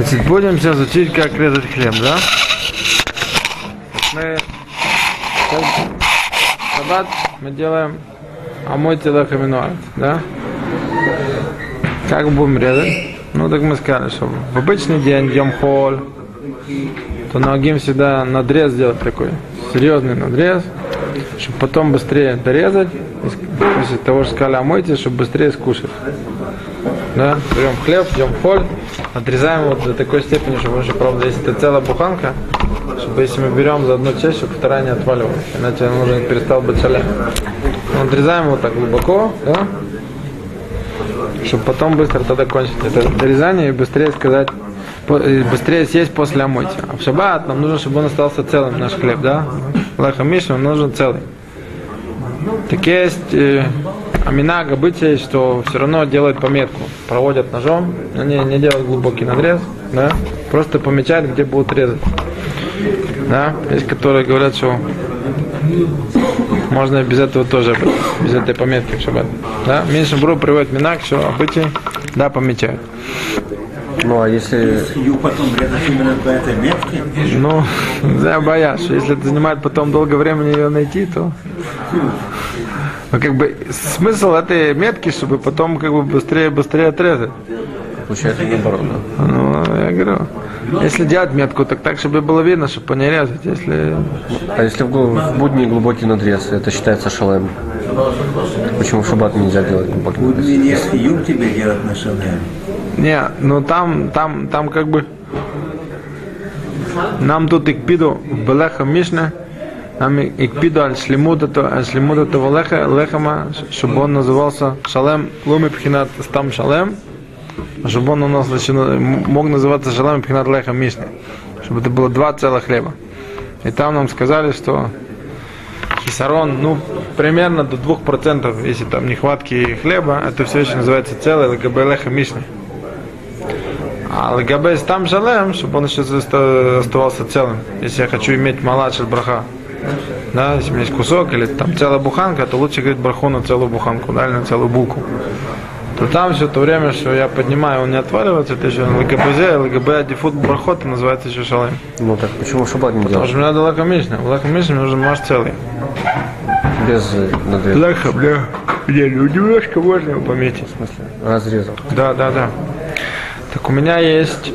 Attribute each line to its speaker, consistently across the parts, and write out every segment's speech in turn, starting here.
Speaker 1: Значит, будем сейчас учить, как резать хлеб, да? Мы сейчас шаббат мы делаем амой телехаминуат, да? Как будем резать? Ну, так мы сказали, что в обычный день, днем холь, то ногим всегда надрез делать такой, серьезный надрез, чтобы потом быстрее дорезать, после того, что сказали омойте, чтобы быстрее скушать. Да, берем хлеб, в холь, отрезаем вот до такой степени, чтобы уже, правда, если это целая буханка, чтобы если мы берем за одну часть, чтобы вторая не отваливалась, иначе он уже перестал быть шалем. Отрезаем вот так глубоко, да, чтобы потом быстро тогда кончить это дорезание и быстрее сказать, быстрее съесть после омойти. А в шаббат нам нужно, чтобы он остался целым, наш хлеб, да? Леха Миша, он нужен целый. Так есть э, аминага обычай, что все равно делают пометку, проводят ножом, но не, не делают глубокий надрез, да? Просто помечают, где будут резать. Да? Есть, которые говорят, что можно и без этого тоже, без этой пометки в шаббат. Да? Меньше Бру приводит минак, что обычай, да, помечают.
Speaker 2: Ну а если
Speaker 3: потом именно по этой метке.
Speaker 1: Ну, боюсь, что если это занимает потом долго времени ее найти, то... Ну, как бы, смысл этой метки, чтобы потом как бы быстрее, быстрее отрезать.
Speaker 2: получается наоборот, да?
Speaker 1: Ну, я говорю, если делать метку, так так, чтобы было видно, чтобы не резать. Если...
Speaker 2: А если в, в будни глубокий надрез, это считается шалем? Почему в шаббат нельзя делать глубокий надрез?
Speaker 3: Не хиюм тебе делать на шале.
Speaker 1: Не, ну там, там, там как бы... Нам тут икпиду белеха мишна, нам икпиду аль шлемут это, леха, лехама, чтобы он назывался шалем луми пхинат стам шалем, а чтобы он у нас м- мог называться шалем пхинат леха мишна, чтобы это было два целых хлеба. И там нам сказали, что хисарон, ну, примерно до 2%, если там нехватки хлеба, это все еще называется целый ЛГБ леха мишна. А ЛГБ там шалем, чтобы он еще оставался целым. Если я хочу иметь малачит браха. Да, если у меня есть кусок или там целая буханка, то лучше говорить браху на целую буханку, да, или на целую булку. То там все то время, что я поднимаю, он не отваливается, это еще ЛГБЗ, ЛГБ дефут брахот, называется еще шалем.
Speaker 2: Ну так почему шаббат не
Speaker 1: Потому
Speaker 2: делать?
Speaker 1: что мне надо лака мишня. В лака мне нужен маш целый.
Speaker 2: Без э, надреза.
Speaker 1: Лаха, бля, бля, немножко можно его пометить.
Speaker 2: В смысле? Разрезал.
Speaker 1: Да, да, да. Так у меня есть...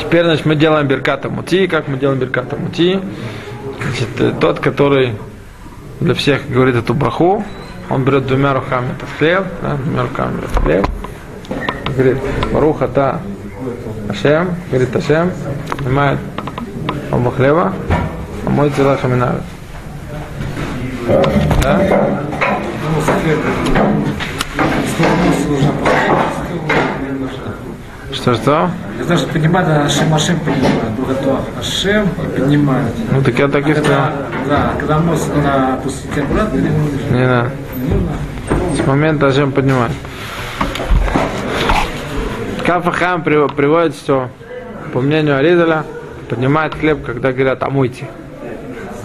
Speaker 1: Теперь, значит, мы делаем берката мути. Как мы делаем берката мути? Значит, э, тот, который для всех говорит эту браху, он берет двумя руками этот хлеб, да, двумя руками берет хлеб, говорит, Баруха та Ашем, говорит Ашем, снимает оба хлеба, а мой тела хаминавит. Да? Что, что?
Speaker 4: Я знаю, что поднимать, а Ашем Ашем поднимает. Богато Ашем и поднимает.
Speaker 1: Ну так я так и сказал.
Speaker 4: Когда, да, когда мозг надо опустить обратно, или не
Speaker 1: Не надо.
Speaker 4: нужно.
Speaker 1: С момента Ашем поднимает. Кафахам приводит, что по мнению Аризаля поднимает хлеб, когда говорят омойте.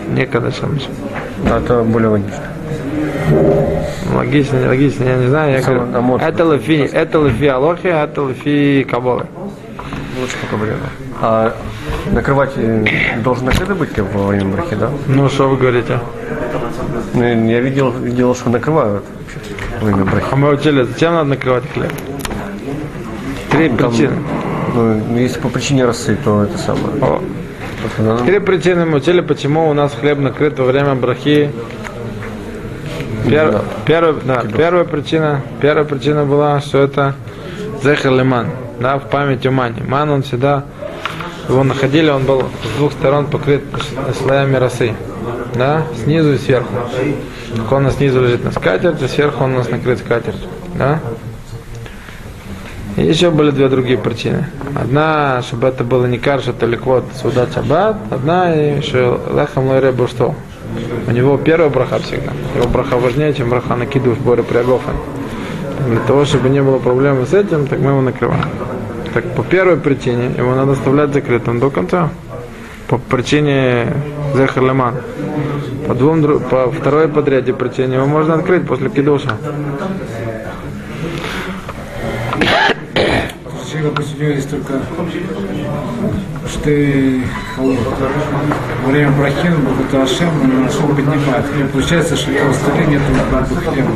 Speaker 1: Некогда сам.
Speaker 2: Да, это более логично.
Speaker 1: Логично, логично, я не знаю. Я говорю, это лафи, это лафи алохи, это лафи каболы.
Speaker 2: Лучше пока время. А накрывать э, должен накрытый быть во время брахи, да?
Speaker 1: Ну, что вы говорите?
Speaker 2: Ну, я видел, видел, что накрывают во время брахи.
Speaker 1: А мы учили, зачем надо накрывать хлеб? Три причины.
Speaker 2: Ну, если по причине росы, то это самое.
Speaker 1: О, Три причины мы учили, почему у нас хлеб накрыт во время брахи. Пер- первая, да, первая причина, первая причина была, что это зехер лиман, да, в память о мане. Ман он всегда, его находили, он был с двух сторон покрыт слоями росы, да, снизу и сверху. Так он снизу лежит на скатерти, сверху он у нас накрыт скатертью, да. И еще были две другие причины. Одна, чтобы это было не карша, то ликвот суда чабат. Одна, и что лехам лойре что. У него первая браха всегда. Его браха важнее, чем браха накидываешь боре приагофен. Для того, чтобы не было проблемы с этим, так мы его накрываем. Так по первой причине его надо оставлять закрытым до конца. По причине зехар леман. По, двум, по второй по третьей причине его можно открыть после кидуша.
Speaker 4: Только что. Во время брахина Бухата Ашем, Ашем поднимает. И получается, что на столе нет как бы хлеба.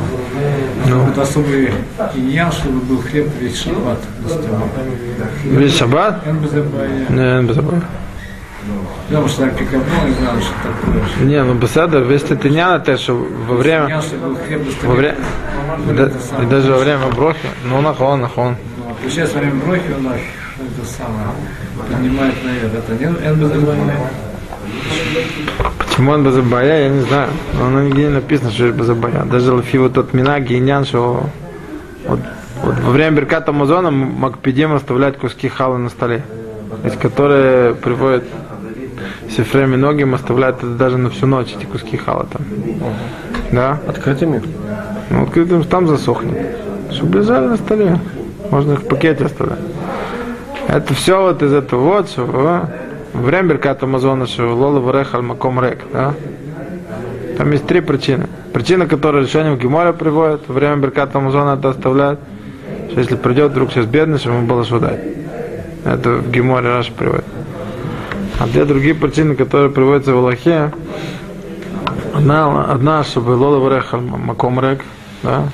Speaker 1: Ну.
Speaker 4: Это особый иньян, чтобы был хлеб весь шаббат на столе.
Speaker 1: Весь шаббат? Не, забыл.
Speaker 4: Потому что там пикапон, не знаю, что такое.
Speaker 1: Не, ну беседа, весь ты не на те, что во время, во время, да- и даже во время брохи, ну нахон, нахон.
Speaker 4: Ну, Получается, во время брохи он это самое поднимает наверх. Это не он без забая.
Speaker 1: Почему он Базабая, я не знаю. Оно нигде не написано, что есть Базабая. Даже Лафи вот тот Мина, Гейнян, что вот, вот во время Берката Мазона Макпедим оставлять куски халы на столе. То есть, которые приводят Сефреми Ногим оставляют это даже на всю ночь, эти куски хала там. Да?
Speaker 2: Открытыми?
Speaker 1: Ну, открытым там засохнет. Чтобы лежали на столе. Можно их в пакете оставлять. Это все вот из этого вот, во время Берката Амазона, что Лола Варехаль Маком Рек, да? Там есть три причины. Причина, которая решением Гемора приводит, во время Берката Амазона это оставляет, что если придет вдруг сейчас чтобы ему было что. Это в Геморе Раша приводит. А две другие причины, которые приводятся в Аллахе, Одна, одна, чтобы Лола Варехаль Маком Рек, да?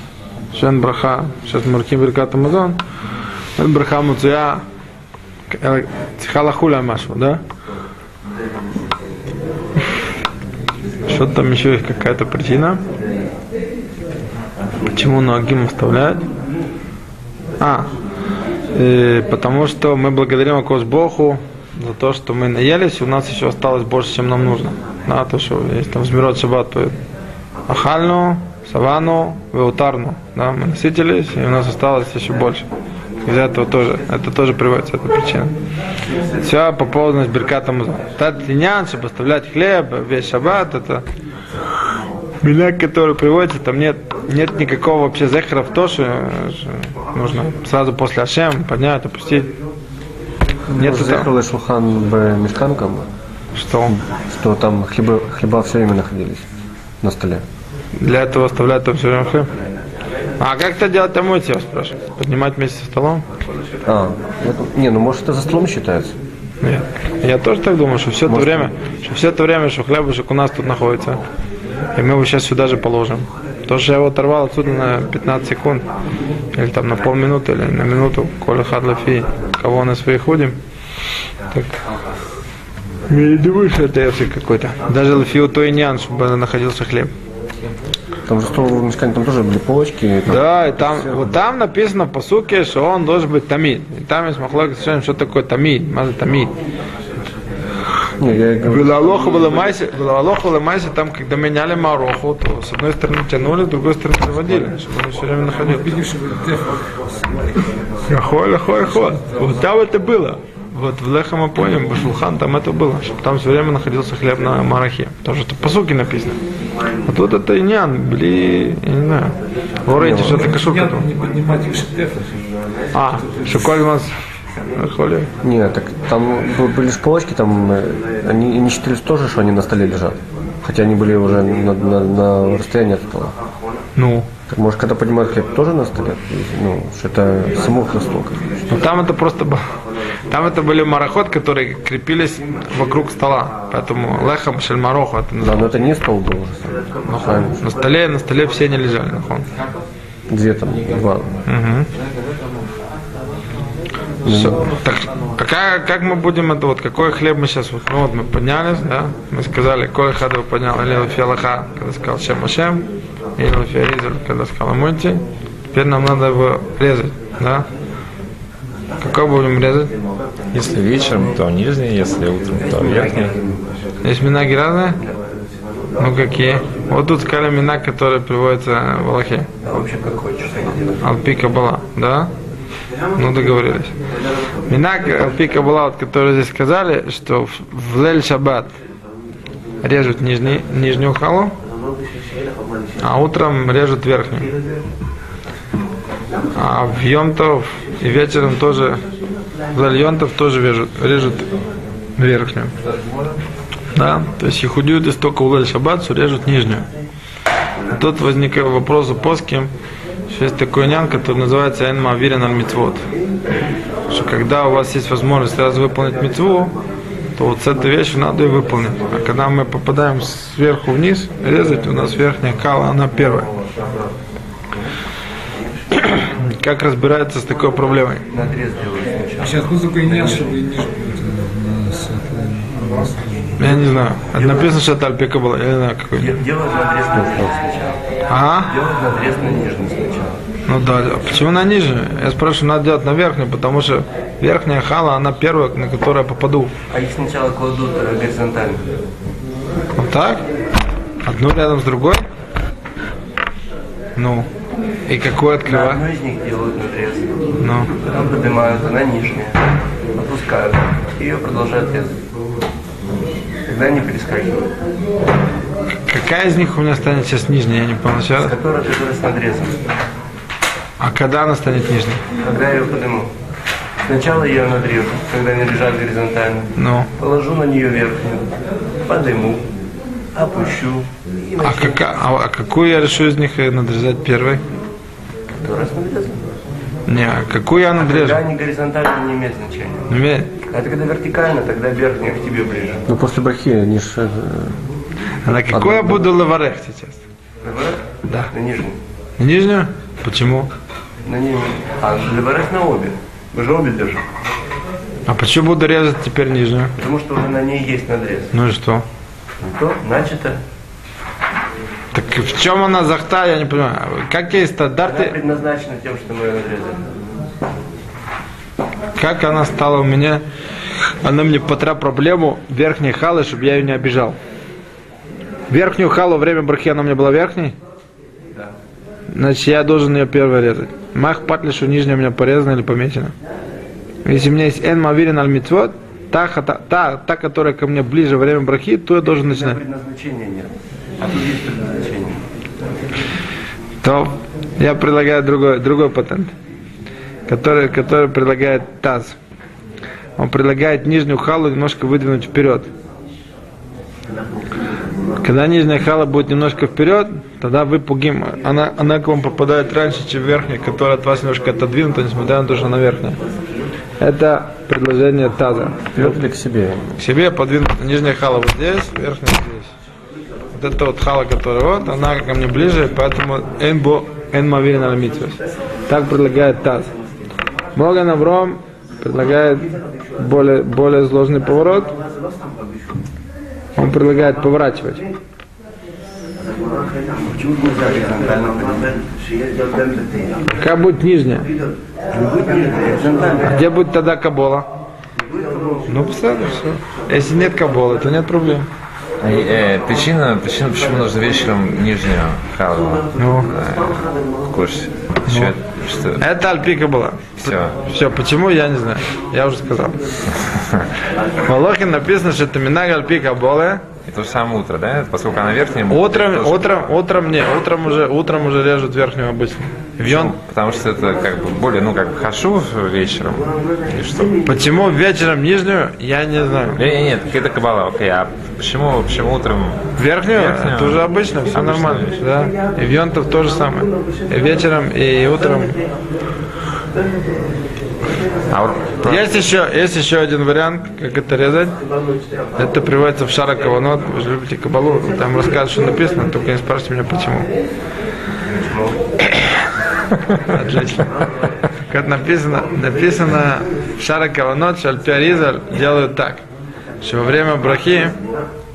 Speaker 1: Шен Браха, сейчас Марким Беркат Амазон, Браха Муцуя, Цихалахуля Машу, да? Что там еще есть какая-то причина? Почему Ногим оставляют? А, э, потому что мы благодарим Акос Богу за то, что мы наелись, у нас еще осталось больше, чем нам нужно. Да, то, что есть там Змирот Шаббат поет. Ахальну, Савану, Веутарну. Да, мы насытились, и у нас осталось еще больше. Из этого тоже, это тоже приводится, эта причина. Все по поводу значит, Берката Музон. Тат линян, чтобы оставлять хлеб, весь шаббат, это Меня, который приводится, там нет, нет никакого вообще зехера в то, что, нужно сразу после Ашем поднять, опустить. Нет.
Speaker 2: Заехал Шулхан Б. Мешкан, как бы,
Speaker 1: Что
Speaker 2: что там хлеба, хлеба все время находились на столе.
Speaker 1: для этого оставлять там все время хлеб? А как это делать там я спрашиваю? Поднимать вместе со столом?
Speaker 2: А, это- не, ну может это за столом считается?
Speaker 1: Нет. Я тоже так думаю, что все это
Speaker 2: Может,
Speaker 1: время, что все это время, что хлебушек у нас тут находится, и мы его сейчас сюда же положим. То, что я его оторвал отсюда на 15 секунд, или там на полминуты, или на минуту, коли хадлафи, кого на своих ходим, так я не думаю, что это какой-то. Даже лафиу тойнян, чтобы находился хлеб.
Speaker 2: Там в Мешкане, там тоже были полочки. там-
Speaker 1: Да, и там, вот там написано по суке, что он должен быть тамид. И там есть махлок, что такое тамид, маза тамид.
Speaker 2: Не, я говорю,
Speaker 1: Было Алоха, было Майси, было Алоха, было Майси, там, когда меняли Мароху, то с одной стороны тянули, с другой стороны заводили, чтобы он все время находился. Хой, хой, хой. Вот там это было. Вот в Лехам Апоем, Башулхан, там это было, чтобы там все время находился хлеб на Марахе. Потому что это по суке написано. А тут это инян, бли, я не знаю. Говорите, что это кашука.
Speaker 4: Нет, не поднимать.
Speaker 1: А, шоколь у нас. Холи.
Speaker 2: не, так там были же полочки, там э, они не считались тоже, что они на столе лежат. Хотя они были уже на, на- на расстоянии от стола.
Speaker 1: Ну.
Speaker 2: Так может, когда поднимают хлеб, тоже на столе? Ну, что это самух на стол.
Speaker 1: Ну там это просто было. Там это были мароход, которые крепились вокруг стола. Поэтому лехам шельмароху это
Speaker 2: Да,
Speaker 1: называлось.
Speaker 2: но это не стол был уже сам.
Speaker 1: На столе, на столе все не лежали. нахон.
Speaker 2: Где там? Два.
Speaker 1: Всё. Так, какая, как мы будем это вот, какой хлеб мы сейчас, вот, ну вот мы поднялись, да, мы сказали, кой хадов поднял, или фиалаха, когда сказал Шем Ашем, или фиаризер, когда сказал Амунти, теперь нам надо его резать, да, какой будем резать?
Speaker 5: Если вечером, то нижний, если утром, то верхний.
Speaker 1: Есть минаги разные? Ну какие? Вот тут сказали мина, которые приводятся в Аллахе. Алпика была, да? Ну договорились. Минак Алпика была, вот, которые здесь сказали, что в, в Лель Шаббат режут нижний, нижнюю халу, а утром режут верхнюю. А в Йомтов и вечером тоже в Лель Йомтов тоже режут, режут верхнюю. Да, то есть Ихудиют из только улель шаббат, что режут нижнюю. И тут возникает вопрос у плоским, что есть такой нян, который называется Энма Вирен Аль Митвот. Что когда у вас есть возможность сразу выполнить митву, то вот с этой вещью надо и выполнить. А когда мы попадаем сверху вниз, резать, у нас верхняя кала, она первая. Как разбирается с такой проблемой?
Speaker 4: Сейчас ну будет на светлое.
Speaker 1: Я не знаю. Это написано, что это альпика была. Я не знаю, какой.
Speaker 3: Делать надрез на сначала.
Speaker 1: Ага.
Speaker 3: Делать надрез на нижний.
Speaker 1: Ну да, да. Почему на нижнюю? Я спрашиваю, надо делать на верхнюю, потому что верхняя хала, она первая, на которую я попаду.
Speaker 3: А их сначала кладут э, горизонтально.
Speaker 1: Вот так? Одну рядом с другой? Ну. И какой
Speaker 3: На
Speaker 1: открывать?
Speaker 3: одной из них делают надрез.
Speaker 1: Ну.
Speaker 3: Потом поднимают, она нижняя. Опускают. И ее продолжают резать. Тогда не перескакивают.
Speaker 1: Какая из них у меня станет сейчас нижняя, я не понял сейчас.
Speaker 3: Которая, которая с надрезом.
Speaker 1: А когда она станет нижней?
Speaker 3: Когда я ее подниму. Сначала я ее надрежу, когда они лежат горизонтально.
Speaker 1: Ну.
Speaker 3: Положу на нее верхнюю. Подниму. Опущу. И
Speaker 1: А, кака- а, а какую я решу из них э, надрезать первой?
Speaker 3: Надрезом.
Speaker 1: Не, а какую я надрежу?
Speaker 3: Когда они горизонтально не имеет значения.
Speaker 1: Не имеет?
Speaker 3: А это когда вертикально, тогда верхняя к тебе ближе.
Speaker 2: Ну, после брахи они ж, э,
Speaker 1: А на какой я буду лаварех сейчас?
Speaker 3: Леворот?
Speaker 1: Да.
Speaker 3: На нижнюю.
Speaker 1: На нижнюю? Почему?
Speaker 3: На нижнюю. А леворот на обе. Мы же обе держим.
Speaker 1: А почему буду резать теперь нижнюю?
Speaker 3: Потому что уже на ней есть надрез.
Speaker 1: Ну и что?
Speaker 3: Ну то, начато.
Speaker 1: Так в чем она захта, я не понимаю. Какие
Speaker 3: Она
Speaker 1: стандарты,
Speaker 3: предназначена тем, что мы ее надрезали.
Speaker 1: как она стала у меня, она мне потра проблему верхней халы, чтобы я ее не обижал. Верхнюю халу время брахи она у меня была верхней? Значит, я должен ее первой резать. Мах патли, что нижняя у меня порезана или помечена. Если у меня есть эн мавирин аль митцвот, та, хата- та, та, которая ко мне ближе время брахи, то я должен начинать.
Speaker 3: предназначения нет. А тут есть предназначение.
Speaker 1: То я предлагаю другой, другой патент, который, который предлагает таз. Он предлагает нижнюю халу немножко выдвинуть вперед. Когда нижняя хала будет немножко вперед, тогда вы пугим. Она, она к вам попадает раньше, чем верхняя, которая от вас немножко отодвинута, несмотря на то, что она верхняя. Это предложение таза.
Speaker 2: вперед или к себе.
Speaker 1: К себе подвинута нижняя хала вот здесь, верхняя здесь. Вот эта вот хала, которая вот, она ко мне ближе, поэтому энбо энмавирин аламитвес. Так предлагает Таз. Моган Авром предлагает более, более сложный поворот. Он предлагает поворачивать. Как будет нижняя?
Speaker 3: Горизонтально.
Speaker 1: Где будет тогда кабола? Ну, посмотрим, все. Если нет каболы, то нет проблем.
Speaker 5: И, э, причина, причина, почему нужно вечером нижнюю халу
Speaker 1: Ну,
Speaker 5: в курсе. Что, что?
Speaker 1: это альпика была.
Speaker 5: Все.
Speaker 1: Все, почему, я не знаю. Я уже сказал. В Малохе написано, что это минага альпика боле.
Speaker 5: То же самое утро, да? Поскольку она верхняя.
Speaker 1: Утром,
Speaker 5: тоже-
Speaker 1: утром, утром не, утром уже, утром уже режут верхнюю обычно. Вьон.
Speaker 5: Потому что это как бы более, ну, как бы хашу вечером. И что?
Speaker 1: Почему вечером нижнюю, я не знаю.
Speaker 5: Нет, нет, нет, это кабала, окей. А почему, почему утром?
Speaker 1: Верхнюю,
Speaker 5: Верхнюю.
Speaker 1: это уже обычно, все
Speaker 5: Обычная
Speaker 1: нормально.
Speaker 5: вещь.
Speaker 1: Да. И вьонтов то же самое. И вечером, и утром.
Speaker 5: А вот
Speaker 1: Есть еще, есть еще один вариант, как это резать. Это приводится в Шара Каванот. Вы же любите Кабалу. Там рассказывают, что написано, только не спрашивайте меня почему. Отлично. Как написано, написано в Шара Каванот, что Альпиаризаль делают так, что во время брахи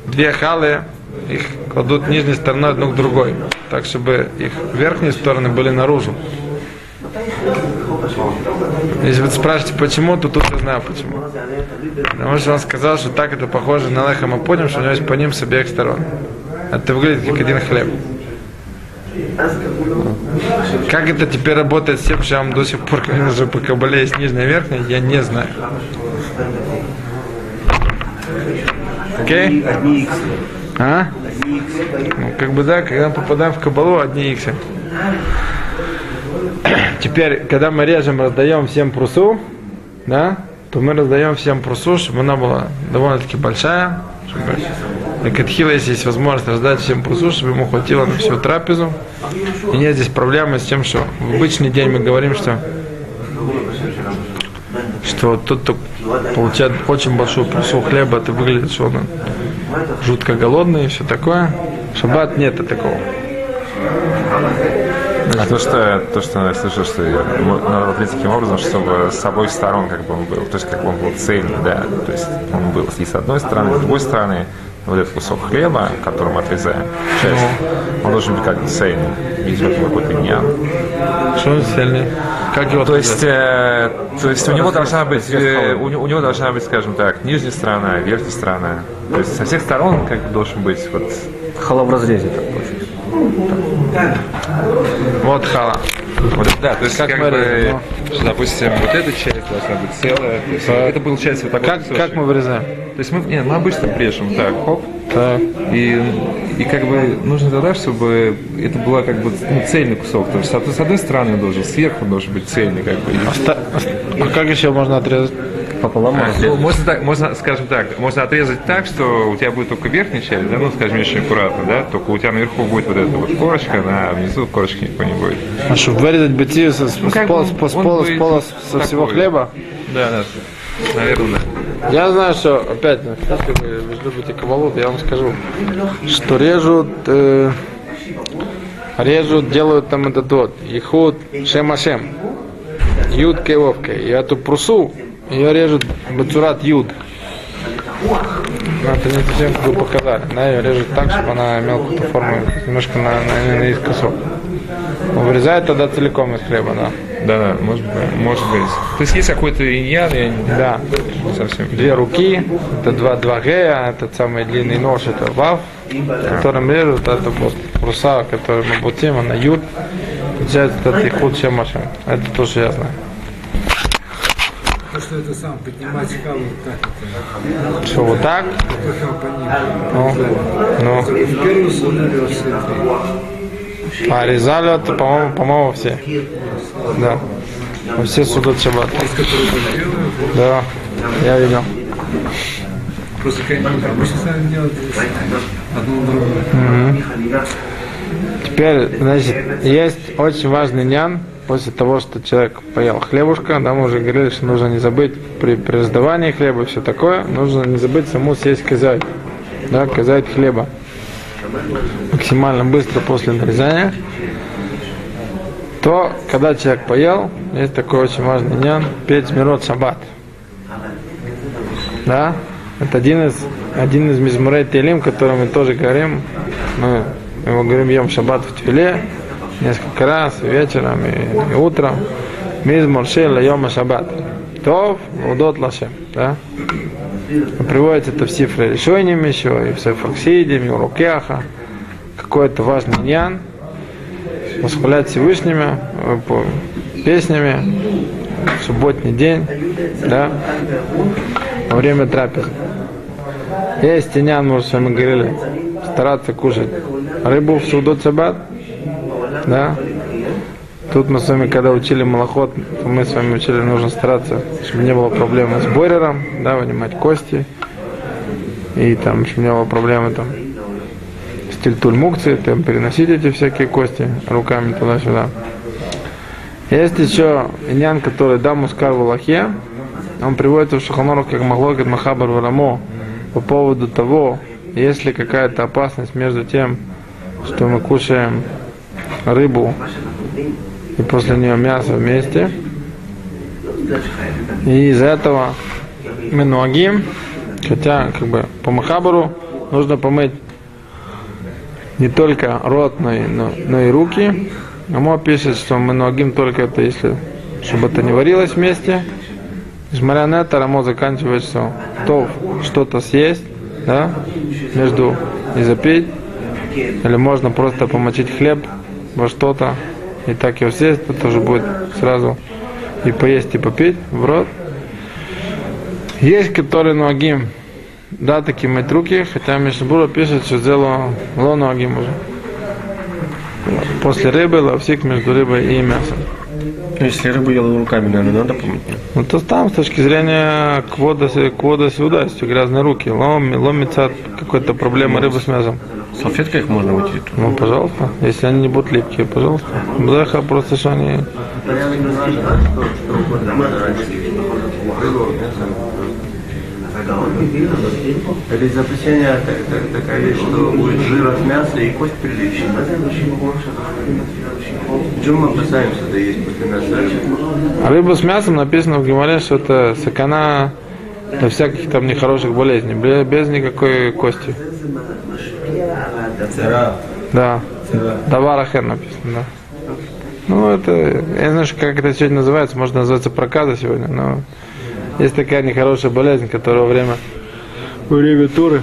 Speaker 1: две халы их кладут нижней стороной одну к другой, так чтобы их верхние стороны были наружу. Если вы спрашиваете, почему, то тут я знаю почему. Потому что он сказал, что так это похоже на лехам и поним, что у него есть по ним с обеих сторон. Это выглядит как один хлеб. Как это теперь работает с тем, что я вам до сих пор говорил, что по кабале есть нижняя и верхняя, я не знаю. Окей?
Speaker 3: Иксы.
Speaker 1: А? Ну, как бы да, когда попадаем в кабалу, одни иксы. Теперь, когда мы режем, раздаем всем прусу, да, то мы раздаем всем прусу, чтобы она была довольно-таки большая, чтобы Катхила, если есть возможность раздать всем прусу, чтобы ему хватило на всю трапезу. И нет здесь проблемы с тем, что в обычный день мы говорим, что что тот, кто получает очень большую прусу хлеба, это выглядит, что он жутко голодный и все такое. Шаббат нет такого.
Speaker 5: А то, что, то, что я слышал, что надо быть таким образом, чтобы с обоих сторон как бы он был, то есть как бы он был цельный, да, то есть он был и с одной стороны, и с другой стороны, вот этот кусок хлеба, который мы отрезаем, часть, он должен быть как бы цельным, есть в этом какой-то ньян.
Speaker 1: Что он сильный? Как его
Speaker 5: То есть, э, то есть у него должна быть, э, у, него- у него должна быть, скажем так, нижняя сторона, верхняя сторона. То есть со всех сторон как бы должен быть вот
Speaker 2: Хала в разрезе так получается.
Speaker 1: Вот хала.
Speaker 5: Вот, да, то есть
Speaker 1: Как
Speaker 5: как,
Speaker 1: мы
Speaker 5: бы,
Speaker 1: режем,
Speaker 5: что, допустим, вот эта часть должна быть целая. То есть это получается вот такой
Speaker 1: Как,
Speaker 5: кусочек.
Speaker 1: как мы вырезаем?
Speaker 5: То есть мы, нет, мы обычно режем так, хоп,
Speaker 1: Так.
Speaker 5: и, и как бы нужно тогда, чтобы это была как бы ну, цельный кусок. То есть с, одной стороны он должен, сверху должен быть цельный как бы. и-
Speaker 1: Ста- А как еще можно отрезать?
Speaker 2: Пополам
Speaker 5: Ну,
Speaker 2: разрезать.
Speaker 5: можно, так, можно, скажем так, можно отрезать так, что у тебя будет только верхняя часть, да, ну, скажем, очень аккуратно, да, только у тебя наверху будет вот эта вот корочка, да, а внизу корочки никакой не будет.
Speaker 1: А чтобы вырезать бытию с, с,
Speaker 5: Ну,
Speaker 1: с, пол- с пола- с пола- со всего хлеба?
Speaker 5: Да, да, наверное, да.
Speaker 1: Я знаю, что, опять, ну, если вы любите кабалу, я вам скажу, что режут, э, режут, делают там этот вот, ихуд шемашем, юд кевовка. И эту прусу, ее режут бацурат юд. Ну, это не совсем как вы показали. Да, ее режут так, чтобы она имела какую-то форму, немножко на, на, наискосок. Но Вырезают тогда целиком из хлеба, да.
Speaker 5: Да, да, может быть, может быть. То есть есть какой-то иньян, я не
Speaker 1: Да.
Speaker 5: совсем.
Speaker 1: Две руки, это два, два гея, этот самый длинный нож, это вав, которым режут, это вот руса, который мы бутим, она юд, получается это ихуд шемашем. Это тоже я знаю.
Speaker 4: Это сам поднимать халу, так это,
Speaker 1: Что вот так? Ну, ну. А резали это, по-моему, по-моему, все. Да. Все судят шаббат.
Speaker 4: так
Speaker 1: Да, я видел.
Speaker 4: просто обычно сами делают одно другое.
Speaker 1: Теперь, значит, есть очень важный нян, после того, что человек поел хлебушка, да, мы уже говорили, что нужно не забыть при, при раздавании хлеба и все такое, нужно не забыть саму съесть казать, да, казать хлеба. Максимально быстро после нарезания. То, когда человек поел, есть такой очень важный нян, петь мирот шаббат. Да, это один из, один из мизмурей Телим, который мы тоже говорим. Мы его говорим ем шаббат в Твиле несколько раз, вечером, и, и утром. Мизмур шейла йома шаббат. Тов, удот лашем. Да? Приводится это в Сифре Решойним еще, и в Сефаксидим, и в Рукеха. Какой-то важный нян. Восхвалять Всевышними э, песнями в субботний день, да, во время трапезы. Есть тянян, мы с вами говорили, стараться кушать рыбу в судот саббат, да. Тут мы с вами, когда учили малоход, мы с вами учили, нужно стараться, чтобы не было проблемы с бойрером, да, вынимать кости, и там, чтобы не было проблемы там с тильтуль мукции, там, переносить эти всякие кости руками туда-сюда. Есть еще иньян, который да мускар в Аллахе, он приводится в Шаханору как Маглокет Махабар Варамо по поводу того, есть ли какая-то опасность между тем, что мы кушаем рыбу и после нее мясо вместе. И из-за этого мы ногим, хотя как бы по Махабару нужно помыть не только рот, но и, но, но и руки. Амо пишет, что мы ногим только это если, чтобы это не варилось вместе. Несмотря на это, Рамо заканчивает, что то что-то съесть, да, между и запить, или можно просто помочить хлеб во что-то, и так его съесть, это тоже будет сразу и поесть, и попить в рот. Есть, которые ногим, да, такие мыть руки, хотя Мишнабура пишет, что сделал ло ногим уже. После рыбы лавсик между рыбой и мясом.
Speaker 2: Ну, Если рыбу ел руками, наверное, надо помыть.
Speaker 1: Ну, то там, с точки зрения квода, квода сюда, если грязные руки, лом, ломится от какой-то проблемы рыбы с мясом.
Speaker 2: Салфеткой их можно вытереть.
Speaker 1: Ну, пожалуйста, если они не будут липкие, пожалуйста. Бляха просто, что они...
Speaker 3: Это из запрещения так- так- такая вещь, что будет жир от мяса и кость приличная. Чем мы опасаемся, да есть после мяса?
Speaker 1: А рыба с мясом написано в Гимале, что это сакана для всяких там нехороших болезней, бе- без никакой кости. Да. Даварахер написано, да. Ну, это, я не знаю, как это сегодня называется, может называется проказа сегодня, но есть такая нехорошая болезнь, которая во время, во время туры,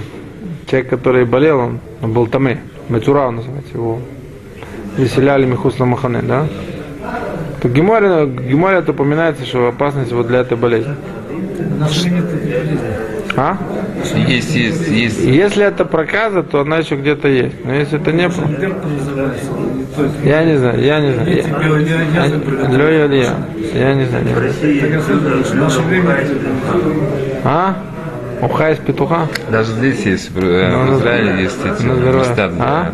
Speaker 1: человек, который болел, он, он был тамы, Мецурау называется его, выселяли Михус на Махане, да? То Геморе, Геморе это упоминается, что опасность вот для этой болезни. А?
Speaker 5: Есть, есть, есть.
Speaker 1: Если это проказа, то она еще где-то есть. Но если это не...
Speaker 4: не.
Speaker 1: Я не знаю, я не знаю.
Speaker 4: Приготовлены.
Speaker 1: Лёя ли я? Я не знаю. А? Уха из петуха?
Speaker 5: Даже здесь есть, э,
Speaker 1: Ну,
Speaker 5: в Израиле есть эти
Speaker 1: ну, здорово.
Speaker 5: места
Speaker 1: А?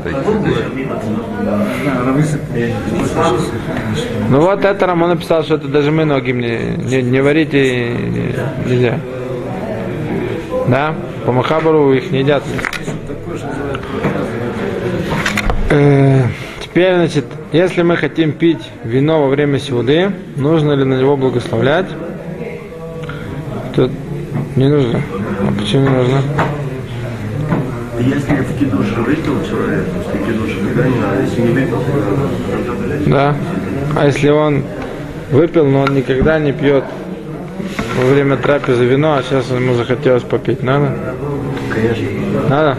Speaker 1: Ну вот это Рамон написал, что это даже мы ноги мне не, не варите нельзя. Да? По Махабару их не едят. Э, Теперь, значит, если мы хотим пить вино во время сюды, нужно ли на него благословлять? То не нужно. А почему не нужно?
Speaker 3: Если в кидуше выпил человек, после кидуша тогда не надо. Если не выпил, тогда надо.
Speaker 1: Да. А если он выпил, но он никогда не пьет во время трапезы вино, а сейчас ему захотелось попить, надо?
Speaker 3: Конечно.
Speaker 1: Надо?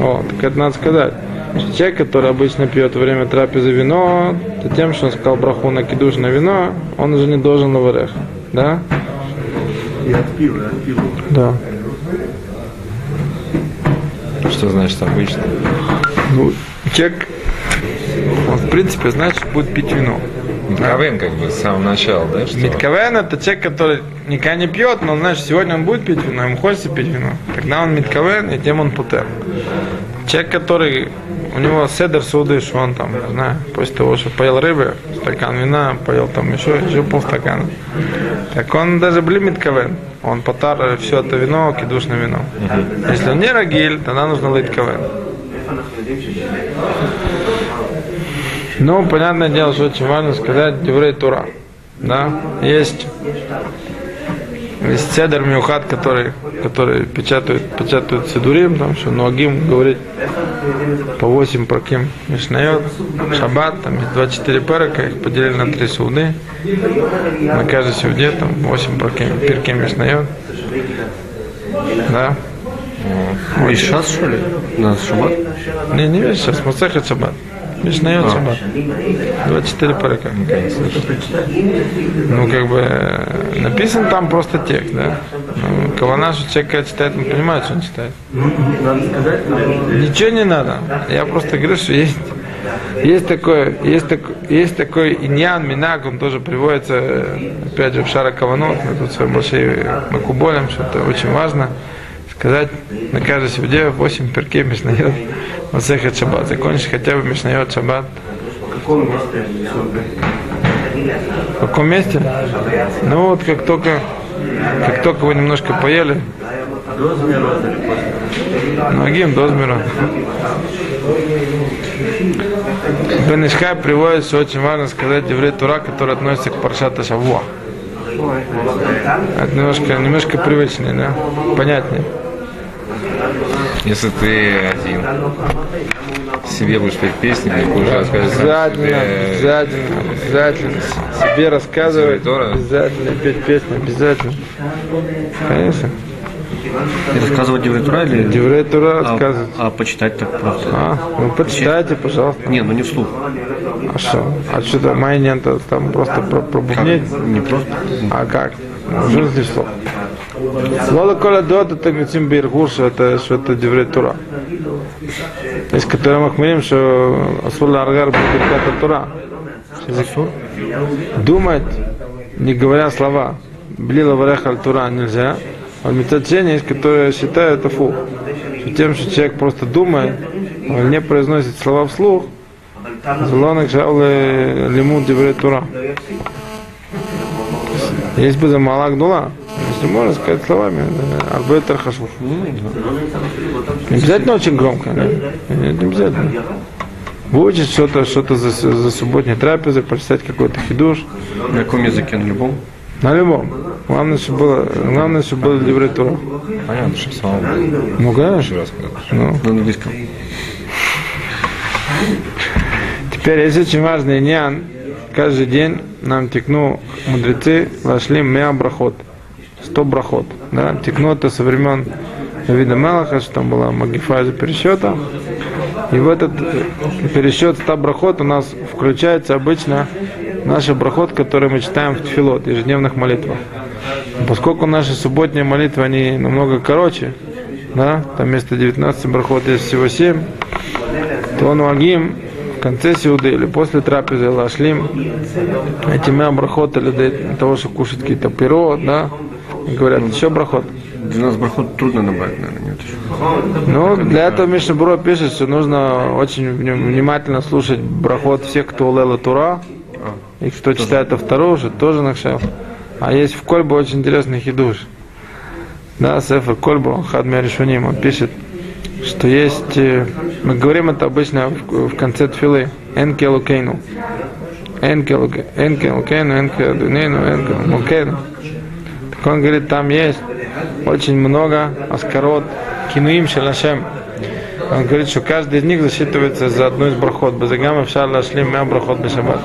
Speaker 1: О, так это надо сказать. Что Человек, который обычно пьет во время трапезы вино, то тем, что он сказал браху на кидуш на вино, он уже не должен на варех. Да?
Speaker 3: И отпил, и отпил.
Speaker 1: Да.
Speaker 5: Что значит обычно?
Speaker 1: Ну, человек, он в принципе, значит, будет пить вино.
Speaker 5: Митковен как бы с самого начала, да? Что?
Speaker 1: Митковен это человек, который никогда не пьет, но знаешь, сегодня он будет пить вино, ему хочется пить вино. Тогда он митковен, и тем он путер. Человек, который у него седер суды, что он там, не знаю, после того, что поел рыбы, стакан вина, поел там еще, еще полстакана. Так он даже бли митковен. Он потар все это вино, кидуш на вино. Если он не рагиль, тогда нужно лить ковен. Ну, понятное дело, что очень важно сказать Деврей Тура. Да? Есть, есть седер Миухат, который, который печатают, печатают Седурим, там что Нуагим говорит по 8 проким Мишнайот, Шаббат, там есть 24 перека, их поделили на 3 суды. На каждой суде там 8 проким, пирким Мишнайот. Да?
Speaker 2: И сейчас, что ли? На шаббат?
Speaker 1: Не, не весь сейчас, Мацехет Шаббат. Мишнайот Шаббат. 24 перека. Ну, как бы, э, написан там просто текст, да. Ну, Кавана, что человек когда читает, он понимает, что он читает. Ничего не надо. Я просто говорю, что есть, есть такой, есть такой, есть такой иньян, минак, он тоже приводится, э, опять же, в Шара Каванот, мы тут с своим большим Макуболем, что это очень важно, сказать на каждой суде 8 перкей Мишнайот, Масехет Шаббат, закончить хотя бы Мишнайот Шаббат.
Speaker 3: в каком месте?
Speaker 1: В каком месте? Ну вот как только, как только вы немножко поели,
Speaker 3: До замерзли или после?
Speaker 1: Ногим дозмера. Бенешхай приводит, что очень важно сказать еврей Тура, который относится к Паршата Шавуа. Это немножко, немножко привычнее, да? Понятнее.
Speaker 5: Если ты один себе будешь петь песни, или будешь рассказывать
Speaker 1: Обязательно,
Speaker 5: себе,
Speaker 1: обязательно, обязательно. Себе рассказывать,
Speaker 5: Тора?
Speaker 1: обязательно петь песни, обязательно. Конечно.
Speaker 2: И рассказывать Девритура или...
Speaker 1: Еврей Тура
Speaker 2: А,
Speaker 1: рассказывает.
Speaker 2: а почитать так просто?
Speaker 1: А, ну почитайте, пожалуйста.
Speaker 2: Не, ну не вслух.
Speaker 1: А что? А что там майнен там просто про пробубнить?
Speaker 2: Не просто.
Speaker 1: А как? Что здесь слов? Лола кола дот это митим биргур, что это, что это деврей тура. Из которого мы говорим, что асула аргар бирката тура. Думать, не говоря слова. Блила вареха тура нельзя. А метацения есть, которые считают это фу. Тем, что человек просто думает, он не произносит слова вслух, Злонок жавле лимут дивре тура. Есть бы за малак дула. Если можно сказать словами, арбетер хашуф. Не обязательно очень громко, да? Не обязательно. Выучить что-то, что-то за, за субботней трапезы, прочитать какой-то хидуш.
Speaker 2: На каком языке? На любом?
Speaker 1: На любом. Главное, чтобы было, главное, чтобы было дивре тура.
Speaker 5: Понятно, что слава.
Speaker 1: Ну, конечно.
Speaker 5: Сказал.
Speaker 1: Ну.
Speaker 2: На английском.
Speaker 1: Теперь есть очень важный нян. Каждый день нам текну мудрецы вошли меа брахот. Сто брахот. Да? Текну это со времен Давида Мелаха, что там была магифа пересчета. И в этот э, пересчет 100 брахот у нас включается обычно наша брахот, который мы читаем в тфилот, ежедневных молитвах. Поскольку наши субботние молитвы, они намного короче, да, там вместо 19 брахот есть всего 7, то нуагим в конце сеуды или после трапезы лашлим эти мя брахот для того, чтобы кушать какие-то пиро, да, и говорят, еще брахот.
Speaker 2: Для нас брахот трудно набрать, наверное, нет еще.
Speaker 1: Ну, для этого Мишна Бро пишет, что нужно очень вни- внимательно слушать брахот всех, кто улела Тура, и кто читает автору, уже тоже начал. А есть в Кольбе очень интересный хидуш. Да, Сефер Кольбу, Хадми Аришуним, он пишет, что есть, э, мы говорим это обычно в, в конце тфилы, Энкелу Кейну. Энкелу Энкелу Кейну, Энкелу Дунейну, Энкелу Мукейну. Он говорит, там есть очень много аскарот, кинуим шалашем. Он говорит, что каждый из них засчитывается за одну из брахот. Базагама в шалла шлим мя брахот бешабат.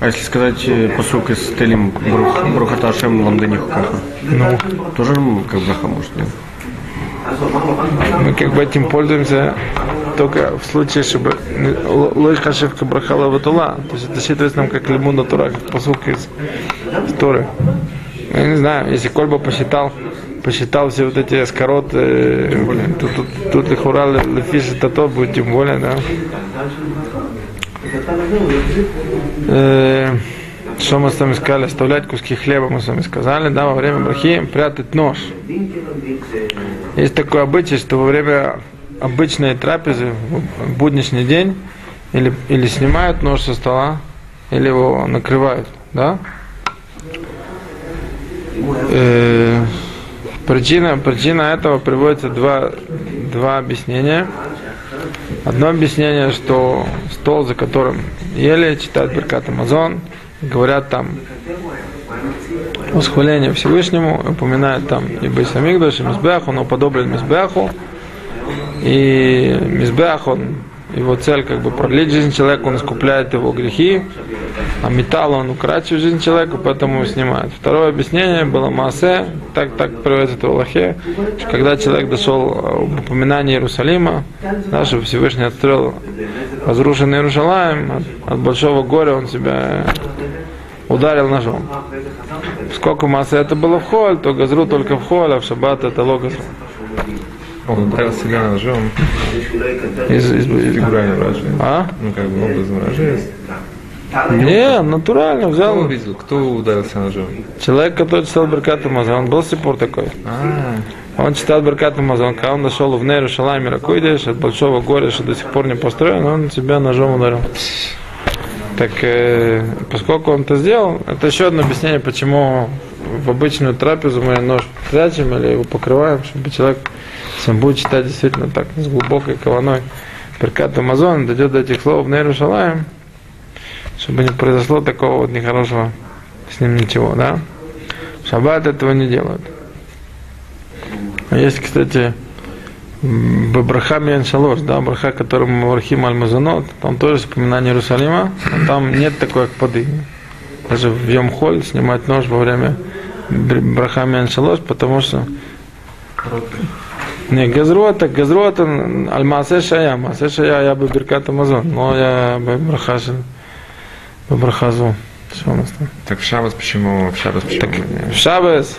Speaker 2: А если сказать э, посук из Телим Брух- Брухата Ашем Ламданиху Каха?
Speaker 1: Ну,
Speaker 2: Тоже как браха может, нет?
Speaker 1: мы как бы этим пользуемся только в случае, чтобы лой хашевка брахала ватула. То есть это считывается нам как лимун натура, как из, из Торы. Я не знаю, если Кольба посчитал, посчитал все вот эти аскароты, э, тут, тут, тут их урал лефиш это то будет тем более, да. Э, что мы с вами сказали? Оставлять куски хлеба мы с вами сказали, да, во время брахи прятать нож. Есть такой обычай, что во время обычной трапезы, в будничный день, или, или снимают нож со стола, или его накрывают, да? Э, причина, причина этого приводится два, два объяснения. Одно объяснение, что стол, за которым ели, читают Беркат Амазон, говорят там восхваление Всевышнему, упоминают там и Байсамигдаш, и Мизбех, он уподоблен Мизбеху, и Мизбех, он, его цель как бы продлить жизнь человека, он искупляет его грехи, а металл он укорачивает жизнь человека, поэтому его снимают. Второе объяснение было Маасе, так, так приводится в Аллахе, когда человек дошел в упоминание Иерусалима, да, Всевышний отстроил разрушенный Иерусалим, от, от большого горя он себя ударил ножом. Сколько массы это было в холь, то газру только в холь, а в шаббат это логазру.
Speaker 5: Он ударил себя ножом,
Speaker 1: Из, из- из-
Speaker 5: фигурально выражаясь.
Speaker 1: а?
Speaker 5: Ну, как бы образом выражаясь.
Speaker 1: Не, натурально
Speaker 5: Кто
Speaker 1: взял.
Speaker 5: увидел? Кто ударился ножом?
Speaker 1: Человек, который читал Беркат Мазон, был сипур такой.
Speaker 5: А,
Speaker 1: Он читал Беркат Мазон, когда он дошел в Нейру Шалайм Ракуйдеш, от большого горя, что до сих пор не построен, он себя ножом ударил. Так, э, поскольку он это сделал, это еще одно объяснение, почему в обычную трапезу мы нож прячем или его покрываем, чтобы человек, если он будет читать действительно так, с глубокой кованой Беркат Амазон, дойдет до этих слов в Нейру Шалайм, чтобы не произошло такого вот нехорошего с ним ничего, да? Шаббат этого не делают. А есть, кстати, Бабраха Мен Шалош, да, браха, которым мы вархим аль Мазанот, там тоже вспоминание Иерусалима, но там нет такой акпады. Даже в Йом-Холь снимать нож во время бр- браха Мен Шалош, потому что не, газрота, газрота, аль-масе шая, масе шая, я бы беркат Амазон, но я бы браха шел, бы брахазу. Что у нас там?
Speaker 5: так в Шаббат почему? В Шаббат почему?
Speaker 1: В Шабас,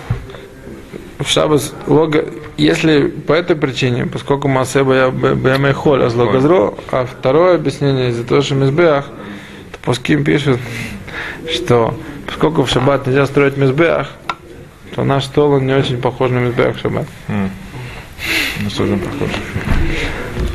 Speaker 1: в Шабас, лого, если по этой причине, поскольку Масеба я БМ холь, а зло газро, а второе объяснение из-за того, что Мизбех, то Пуским пишут, что поскольку в шаббат нельзя строить мизбех, то наш стол он не очень похож на мизбех в шаббат.
Speaker 5: Ну что же он похож?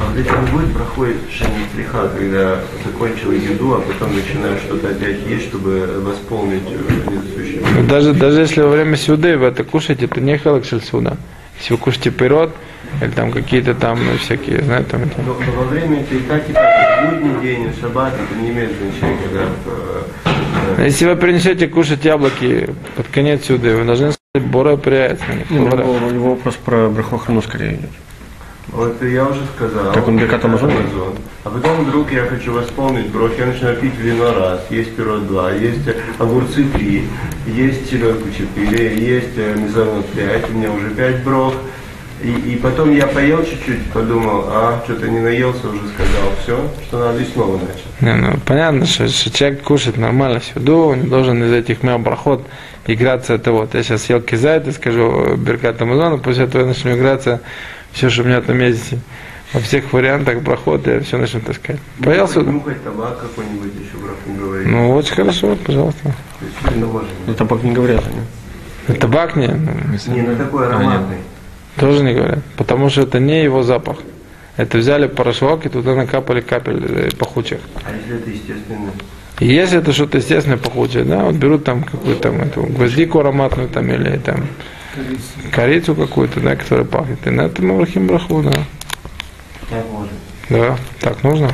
Speaker 3: А вот эти будет проходит шанитриха, когда закончил еду, а потом начинаешь что-то опять есть, чтобы восполнить э, недостающее.
Speaker 1: Ну, даже, даже если во время сюды вы это кушаете, это не халакшель сюда. Если вы кушаете пирот, или там какие-то там ну, всякие, знаете, там, это-
Speaker 3: Но, но во время это и так, и так, в будний день, и в шаббат, это не имеет значения, когда э, э,
Speaker 1: Если вы принесете кушать яблоки под конец сюда, вы должны Бора прияется на них.
Speaker 2: Не, ну,
Speaker 1: Бора.
Speaker 2: его, его вопрос про брахохрану скорее идет.
Speaker 3: Вот я уже сказал.
Speaker 2: Как он Беркат Амазон?
Speaker 3: Амазон. А потом вдруг я хочу восполнить брох, я начинаю пить вино раз, есть пирог два, есть огурцы три, есть селедку четыре, есть э, мезонот пять, у меня уже пять брох. И, и потом я поел чуть-чуть, подумал, а, что-то не наелся, уже сказал, все, что надо и снова начал.
Speaker 1: Не, ну, понятно, что, что человек кушает нормально сюда, он не должен из этих мел проход играться это вот. Я сейчас съел кизайт и скажу Беркат Амазона, после этого я начну играться все, что у меня там есть во всех вариантах проход, я все начну таскать. Поел
Speaker 3: Нюхать-
Speaker 1: сюда?
Speaker 3: Нюхать табак какой-нибудь еще брох не говорит.
Speaker 1: Ну, очень хорошо, пожалуйста.
Speaker 3: Есть это можно.
Speaker 2: Ну, табак не говорят они.
Speaker 1: Ну, Табак не, ну,
Speaker 3: Не, ну такой ароматный.
Speaker 1: Тоже не говорят, потому что это не его запах. Это взяли порошок и туда накапали капель э, пахучих.
Speaker 3: А если это естественный?
Speaker 1: И если это что-то естественное пахучее, да, вот берут там какую-то там эту гвоздику ароматную там или там корицу какую-то, да, которая пахнет. И на это мы брахим браху, да.
Speaker 3: Так можно.
Speaker 1: Да, так нужно.